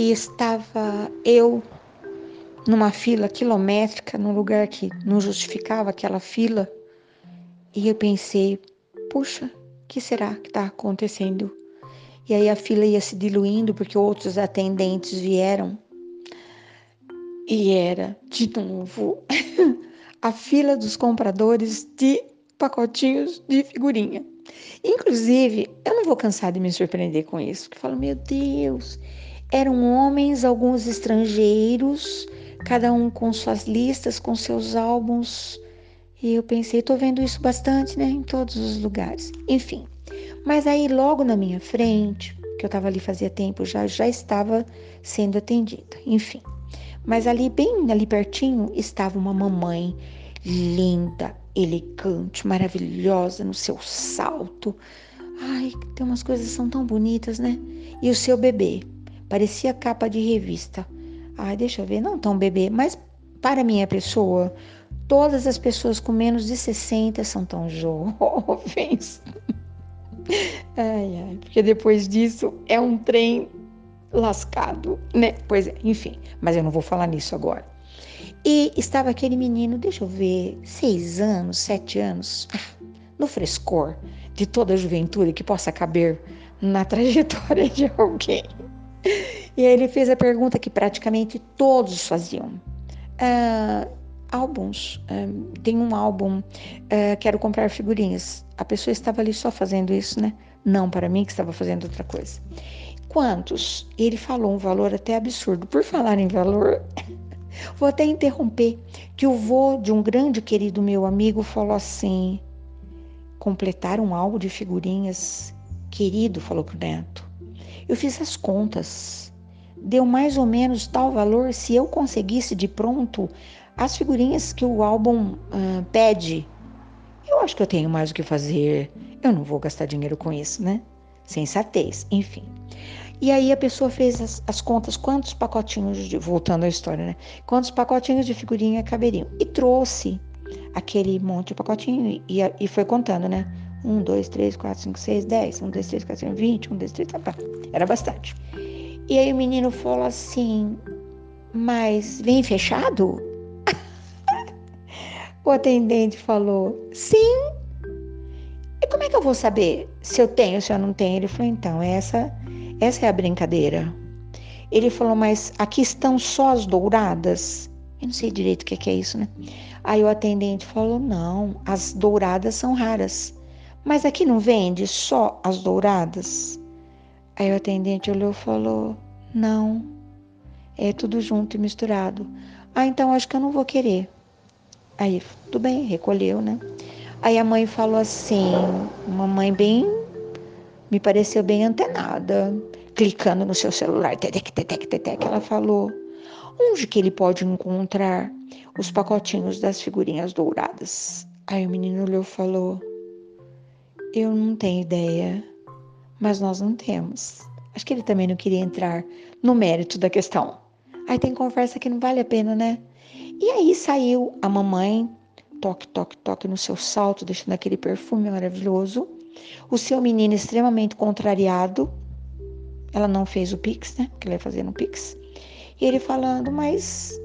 e estava eu numa fila quilométrica, num lugar que não justificava aquela fila. E eu pensei, puxa, o que será que está acontecendo? E aí a fila ia se diluindo porque outros atendentes vieram. E era, de novo, a fila dos compradores de pacotinhos de figurinha. Inclusive, eu não vou cansar de me surpreender com isso, porque eu falo, meu Deus, eram homens, alguns estrangeiros, cada um com suas listas, com seus álbuns. E eu pensei, tô vendo isso bastante, né, em todos os lugares. Enfim, mas aí logo na minha frente, que eu estava ali fazia tempo, já já estava sendo atendida. Enfim, mas ali bem ali pertinho estava uma mamãe linda, elegante, maravilhosa no seu salto. Ai, tem umas coisas que são tão bonitas, né? E o seu bebê, parecia capa de revista. Ai, deixa eu ver, não tão bebê, mas para minha pessoa, todas as pessoas com menos de 60 são tão jovens. ai, ai, porque depois disso é um trem lascado, né? Pois é, enfim, mas eu não vou falar nisso agora. E estava aquele menino, deixa eu ver, seis anos, sete anos, no frescor de toda a juventude que possa caber na trajetória de alguém. E ele fez a pergunta que praticamente todos faziam. Ah, álbuns, ah, tem um álbum, ah, quero comprar figurinhas. A pessoa estava ali só fazendo isso, né? Não para mim que estava fazendo outra coisa. Quantos? Ele falou um valor até absurdo. Por falar em valor, Vou até interromper que o vô de um grande querido meu amigo falou assim: completar um álbum de figurinhas. Querido, falou pro neto, eu fiz as contas. Deu mais ou menos tal valor se eu conseguisse de pronto as figurinhas que o álbum uh, pede. Eu acho que eu tenho mais o que fazer. Eu não vou gastar dinheiro com isso, né? Sensatez, enfim. E aí a pessoa fez as, as, contas, quantos pacotinhos, de, voltando à história, né? Quantos pacotinhos de figurinha caberiam. E trouxe aquele monte de pacotinho e, e foi contando, né? Um, dois, três, quatro, cinco, seis, dez. Um, dois, três, quatro, cinco, vinte. Um, dois, três, tá, tá. Era bastante. E aí o menino falou assim, mas vem fechado? o atendente falou, sim. E como é que eu vou saber se eu tenho, se eu não tenho? Ele falou, então, essa essa é a brincadeira. Ele falou, mas aqui estão só as douradas? Eu não sei direito o que é isso, né? Aí o atendente falou, não, as douradas são raras. Mas aqui não vende só as douradas? Aí o atendente olhou e falou, não, é tudo junto e misturado. Ah, então acho que eu não vou querer. Aí, tudo bem, recolheu, né? Aí a mãe falou assim, uma mãe bem, me pareceu bem antenada clicando no seu celular, tetec, tetec, tetec, ela falou: onde que ele pode encontrar os pacotinhos das figurinhas douradas? Aí o menino olhou e falou: Eu não tenho ideia, mas nós não temos. Acho que ele também não queria entrar no mérito da questão. Aí tem conversa que não vale a pena, né? E aí saiu a mamãe, toque, toque, toque no seu salto, deixando aquele perfume maravilhoso. O seu menino extremamente contrariado, ela não fez o Pix, né? Que ela ia fazer no Pix. E ele falando, mas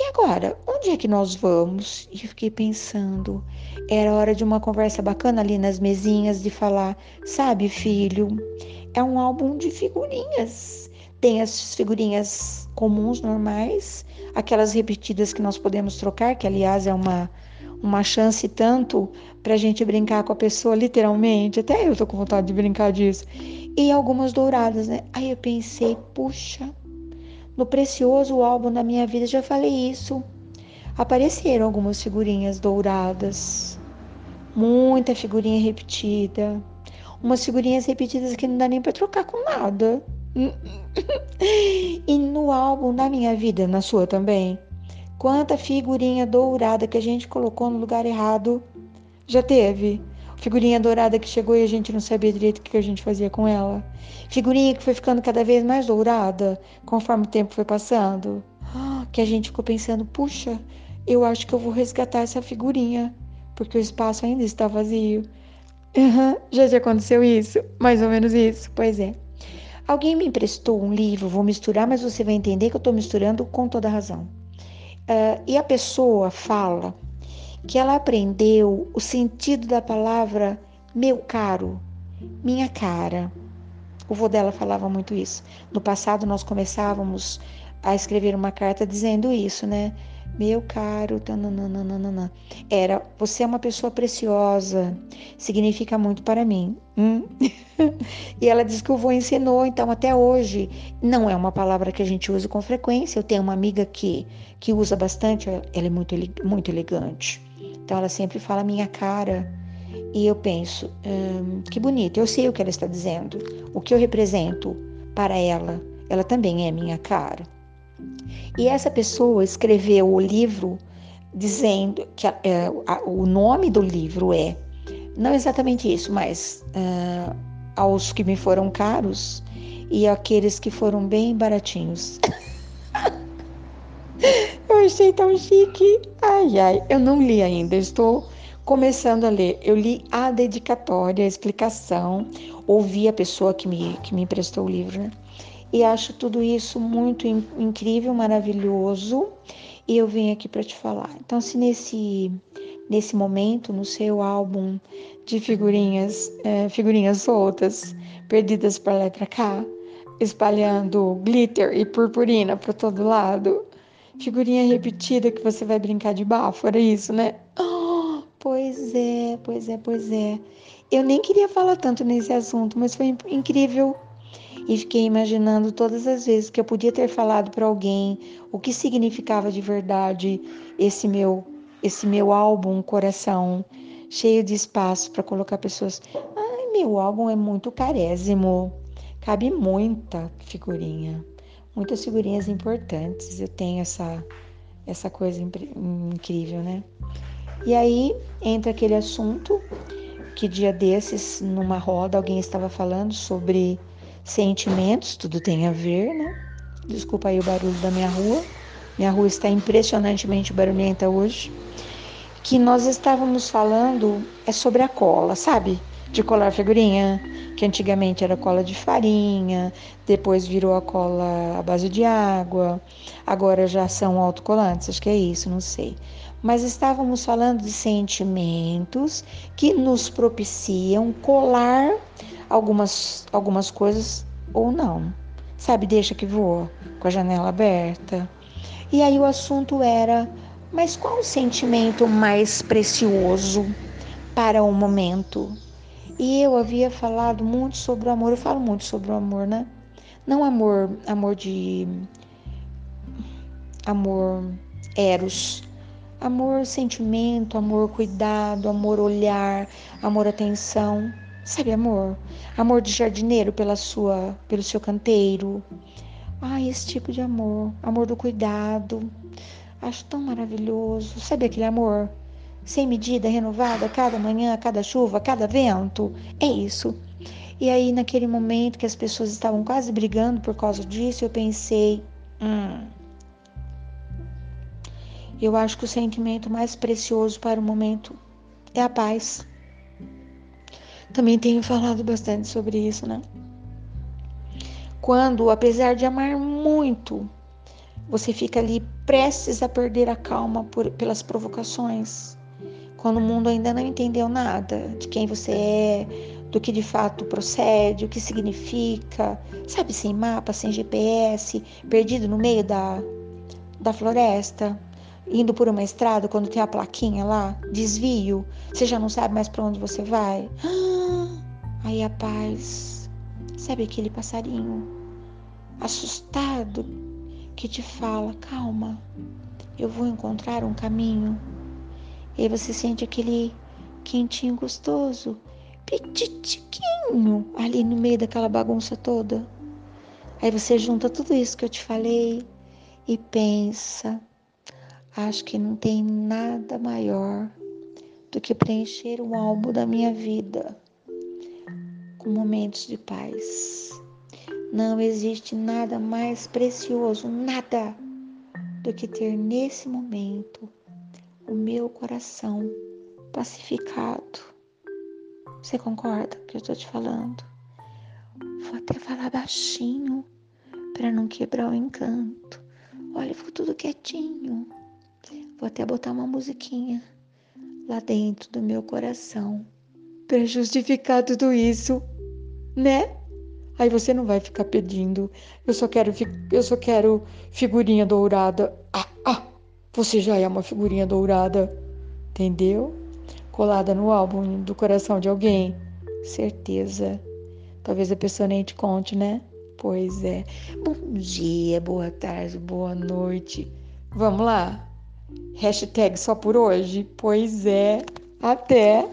e agora? Onde é que nós vamos? E eu fiquei pensando, era hora de uma conversa bacana ali nas mesinhas de falar, sabe, filho, é um álbum de figurinhas. Tem as figurinhas comuns, normais, aquelas repetidas que nós podemos trocar, que aliás é uma uma chance tanto para a gente brincar com a pessoa, literalmente. Até eu tô com vontade de brincar disso e algumas douradas, né? Aí eu pensei, puxa, no precioso álbum da minha vida, já falei isso. Apareceram algumas figurinhas douradas, muita figurinha repetida, umas figurinhas repetidas que não dá nem para trocar com nada. e no álbum da minha vida, na sua também, quanta figurinha dourada que a gente colocou no lugar errado já teve Figurinha dourada que chegou e a gente não sabia direito o que a gente fazia com ela. Figurinha que foi ficando cada vez mais dourada conforme o tempo foi passando. Que a gente ficou pensando, puxa, eu acho que eu vou resgatar essa figurinha, porque o espaço ainda está vazio. Uhum, já te aconteceu isso? Mais ou menos isso? Pois é. Alguém me emprestou um livro, vou misturar, mas você vai entender que eu estou misturando com toda razão. Uh, e a pessoa fala que ela aprendeu o sentido da palavra meu caro, minha cara. O vô dela falava muito isso. No passado nós começávamos a escrever uma carta dizendo isso, né? Meu caro, tananana. era você é uma pessoa preciosa, significa muito para mim. Hum? e ela disse que o vô ensinou, então até hoje não é uma palavra que a gente usa com frequência. Eu tenho uma amiga que que usa bastante, ela é muito muito elegante. Então ela sempre fala minha cara. E eu penso, hum, que bonito, eu sei o que ela está dizendo, o que eu represento para ela, ela também é minha cara. E essa pessoa escreveu o livro dizendo que é, o nome do livro é não exatamente isso, mas uh, aos que me foram caros e aqueles que foram bem baratinhos. eu achei tão chique. Ai, ai, eu não li ainda, estou começando a ler. Eu li a dedicatória, a explicação, ouvi a pessoa que me, que me emprestou o livro, né? e acho tudo isso muito incrível, maravilhoso, e eu vim aqui para te falar. Então, se nesse nesse momento no seu álbum de figurinhas, é, figurinhas soltas, perdidas para letra K, espalhando glitter e purpurina para todo lado, figurinha repetida que você vai brincar de bafo, era isso, né? Oh, pois é, pois é, pois é. Eu nem queria falar tanto nesse assunto, mas foi incrível e fiquei imaginando todas as vezes que eu podia ter falado para alguém o que significava de verdade esse meu esse meu álbum coração cheio de espaço para colocar pessoas. Ai, meu álbum é muito carésimo. Cabe muita figurinha, muitas figurinhas importantes. Eu tenho essa essa coisa incrível, né? E aí entra aquele assunto que dia desses numa roda alguém estava falando sobre sentimentos, tudo tem a ver, né? Desculpa aí o barulho da minha rua. Minha rua está impressionantemente barulhenta hoje. Que nós estávamos falando é sobre a cola, sabe? De colar figurinha, que antigamente era cola de farinha, depois virou a cola à base de água, agora já são autocolantes, acho que é isso, não sei. Mas estávamos falando de sentimentos que nos propiciam colar algumas, algumas coisas ou não. Sabe, deixa que voa, com a janela aberta. E aí o assunto era: mas qual o sentimento mais precioso para o momento? E eu havia falado muito sobre o amor, eu falo muito sobre o amor, né? Não amor, amor de amor eros, amor sentimento, amor cuidado, amor olhar, amor atenção. Sabe, amor? Amor de jardineiro pela sua, pelo seu canteiro. Ai, esse tipo de amor, amor do cuidado. Acho tão maravilhoso. Sabe aquele amor sem medida, renovada, cada manhã, cada chuva, cada vento? É isso. E aí, naquele momento que as pessoas estavam quase brigando por causa disso, eu pensei: hum, eu acho que o sentimento mais precioso para o momento é a paz. Também tenho falado bastante sobre isso, né? Quando, apesar de amar muito, você fica ali prestes a perder a calma por, pelas provocações. Quando o mundo ainda não entendeu nada de quem você é, do que de fato procede, o que significa, sabe, sem mapa, sem GPS, perdido no meio da, da floresta indo por uma estrada, quando tem a plaquinha lá, desvio, você já não sabe mais para onde você vai. Aí a paz, sabe aquele passarinho assustado que te fala: calma, eu vou encontrar um caminho. E aí você sente aquele quentinho gostoso, petitiquinho, ali no meio daquela bagunça toda. Aí você junta tudo isso que eu te falei e pensa: Acho que não tem nada maior do que preencher o álbum da minha vida com momentos de paz. Não existe nada mais precioso, nada, do que ter nesse momento o meu coração pacificado. Você concorda com o que eu estou te falando? Vou até falar baixinho para não quebrar o encanto. Olha, ficou tudo quietinho. Vou até botar uma musiquinha lá dentro do meu coração para justificar tudo isso, né? Aí você não vai ficar pedindo. Eu só quero, eu só quero figurinha dourada. Ah, ah, você já é uma figurinha dourada, entendeu? Colada no álbum do coração de alguém. Certeza. Talvez a pessoa nem te conte, né? Pois é. Bom dia, boa tarde, boa noite. Vamos lá? Hashtag só por hoje? Pois é. Até!